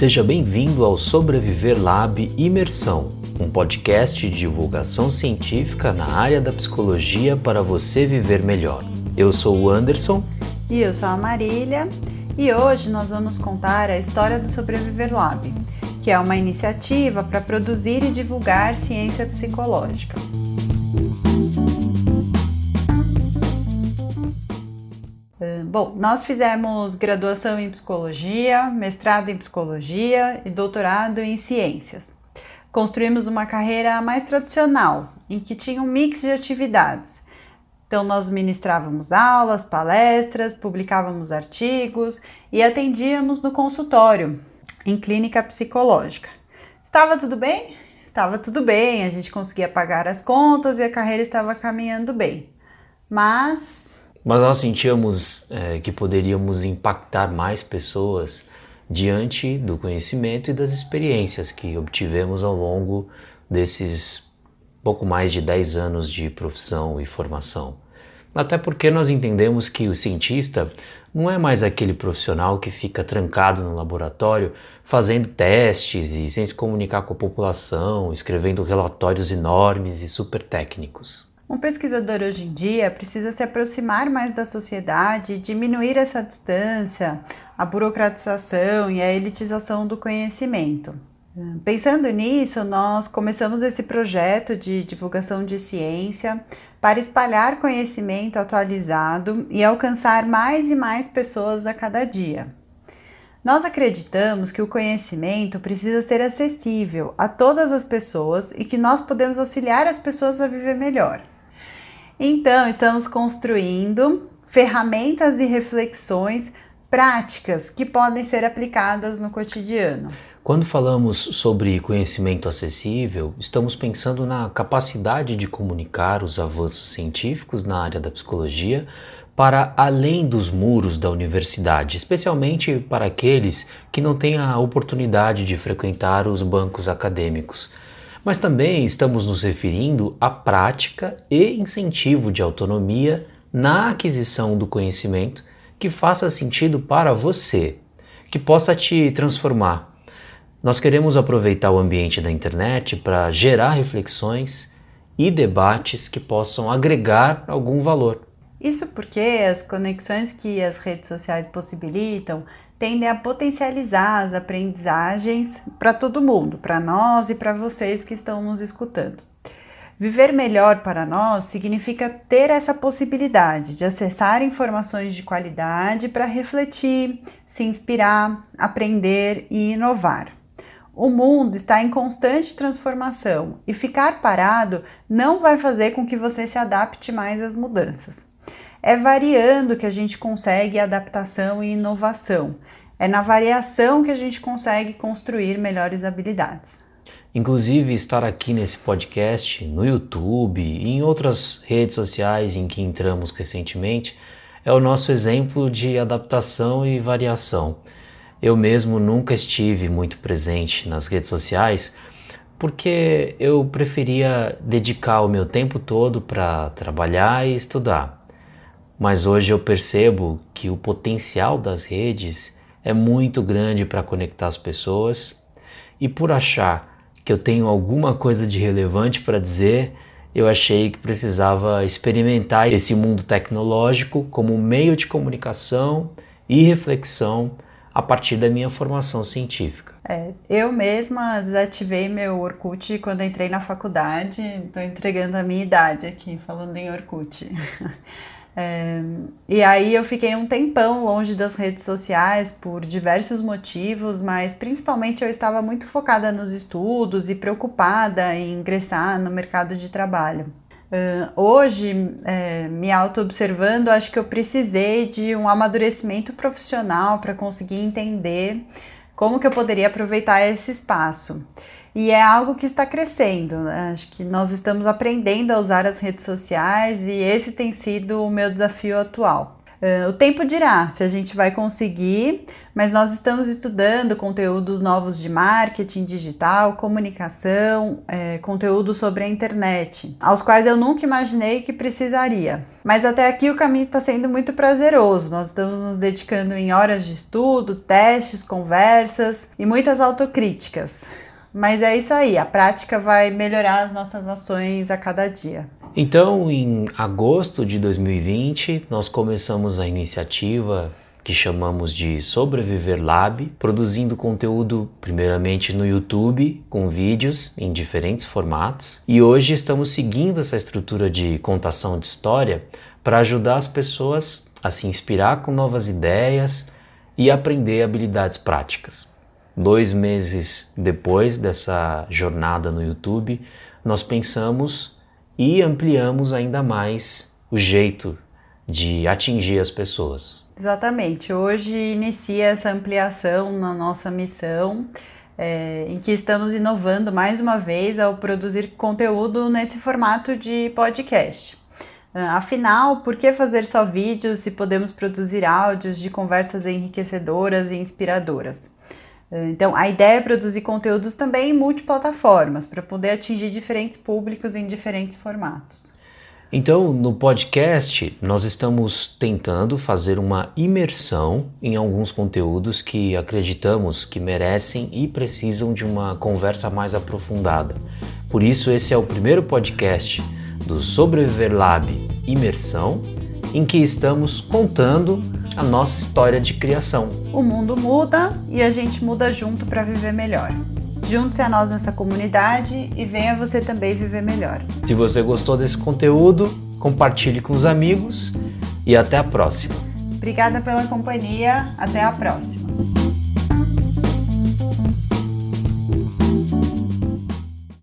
Seja bem-vindo ao Sobreviver Lab Imersão, um podcast de divulgação científica na área da psicologia para você viver melhor. Eu sou o Anderson. E eu sou a Marília. E hoje nós vamos contar a história do Sobreviver Lab, que é uma iniciativa para produzir e divulgar ciência psicológica. Bom, nós fizemos graduação em psicologia, mestrado em psicologia e doutorado em ciências. Construímos uma carreira mais tradicional, em que tinha um mix de atividades. Então, nós ministrávamos aulas, palestras, publicávamos artigos e atendíamos no consultório, em clínica psicológica. Estava tudo bem? Estava tudo bem, a gente conseguia pagar as contas e a carreira estava caminhando bem. Mas mas nós sentíamos é, que poderíamos impactar mais pessoas diante do conhecimento e das experiências que obtivemos ao longo desses pouco mais de 10 anos de profissão e formação. Até porque nós entendemos que o cientista não é mais aquele profissional que fica trancado no laboratório fazendo testes e sem se comunicar com a população, escrevendo relatórios enormes e super técnicos. Um pesquisador hoje em dia precisa se aproximar mais da sociedade, diminuir essa distância, a burocratização e a elitização do conhecimento. Pensando nisso, nós começamos esse projeto de divulgação de ciência para espalhar conhecimento atualizado e alcançar mais e mais pessoas a cada dia. Nós acreditamos que o conhecimento precisa ser acessível a todas as pessoas e que nós podemos auxiliar as pessoas a viver melhor. Então, estamos construindo ferramentas e reflexões práticas que podem ser aplicadas no cotidiano. Quando falamos sobre conhecimento acessível, estamos pensando na capacidade de comunicar os avanços científicos na área da psicologia para além dos muros da universidade, especialmente para aqueles que não têm a oportunidade de frequentar os bancos acadêmicos mas também estamos nos referindo à prática e incentivo de autonomia na aquisição do conhecimento que faça sentido para você, que possa te transformar. Nós queremos aproveitar o ambiente da internet para gerar reflexões e debates que possam agregar algum valor. Isso porque as conexões que as redes sociais possibilitam tendem a potencializar as aprendizagens para todo mundo, para nós e para vocês que estão nos escutando. Viver melhor para nós significa ter essa possibilidade de acessar informações de qualidade para refletir, se inspirar, aprender e inovar. O mundo está em constante transformação e ficar parado não vai fazer com que você se adapte mais às mudanças. É variando que a gente consegue adaptação e inovação. É na variação que a gente consegue construir melhores habilidades. Inclusive, estar aqui nesse podcast, no YouTube e em outras redes sociais em que entramos recentemente, é o nosso exemplo de adaptação e variação. Eu mesmo nunca estive muito presente nas redes sociais porque eu preferia dedicar o meu tempo todo para trabalhar e estudar. Mas hoje eu percebo que o potencial das redes é muito grande para conectar as pessoas e por achar que eu tenho alguma coisa de relevante para dizer, eu achei que precisava experimentar esse mundo tecnológico como meio de comunicação e reflexão a partir da minha formação científica. É, eu mesma desativei meu Orkut quando entrei na faculdade, estou entregando a minha idade aqui, falando em Orkut. É, e aí eu fiquei um tempão longe das redes sociais por diversos motivos, mas principalmente eu estava muito focada nos estudos e preocupada em ingressar no mercado de trabalho. Uh, hoje, é, me auto-observando, acho que eu precisei de um amadurecimento profissional para conseguir entender como que eu poderia aproveitar esse espaço e é algo que está crescendo. Né? Acho que nós estamos aprendendo a usar as redes sociais e esse tem sido o meu desafio atual. Uh, o tempo dirá se a gente vai conseguir, mas nós estamos estudando conteúdos novos de marketing digital, comunicação, é, conteúdo sobre a internet, aos quais eu nunca imaginei que precisaria. Mas até aqui o caminho está sendo muito prazeroso. Nós estamos nos dedicando em horas de estudo, testes, conversas e muitas autocríticas. Mas é isso aí, a prática vai melhorar as nossas ações a cada dia. Então, em agosto de 2020, nós começamos a iniciativa que chamamos de Sobreviver Lab, produzindo conteúdo primeiramente no YouTube, com vídeos em diferentes formatos. E hoje estamos seguindo essa estrutura de contação de história para ajudar as pessoas a se inspirar com novas ideias e aprender habilidades práticas. Dois meses depois dessa jornada no YouTube, nós pensamos e ampliamos ainda mais o jeito de atingir as pessoas. Exatamente. Hoje inicia essa ampliação na nossa missão, é, em que estamos inovando mais uma vez ao produzir conteúdo nesse formato de podcast. Ah, afinal, por que fazer só vídeos se podemos produzir áudios de conversas enriquecedoras e inspiradoras? Então, a ideia é produzir conteúdos também em multiplataformas, para poder atingir diferentes públicos em diferentes formatos. Então, no podcast, nós estamos tentando fazer uma imersão em alguns conteúdos que acreditamos que merecem e precisam de uma conversa mais aprofundada. Por isso, esse é o primeiro podcast do Sobreviver Lab Imersão, em que estamos contando a nossa história de criação. O mundo muda e a gente muda junto para viver melhor. Junte-se a nós nessa comunidade e venha você também viver melhor. Se você gostou desse conteúdo, compartilhe com os amigos e até a próxima. Obrigada pela companhia, até a próxima.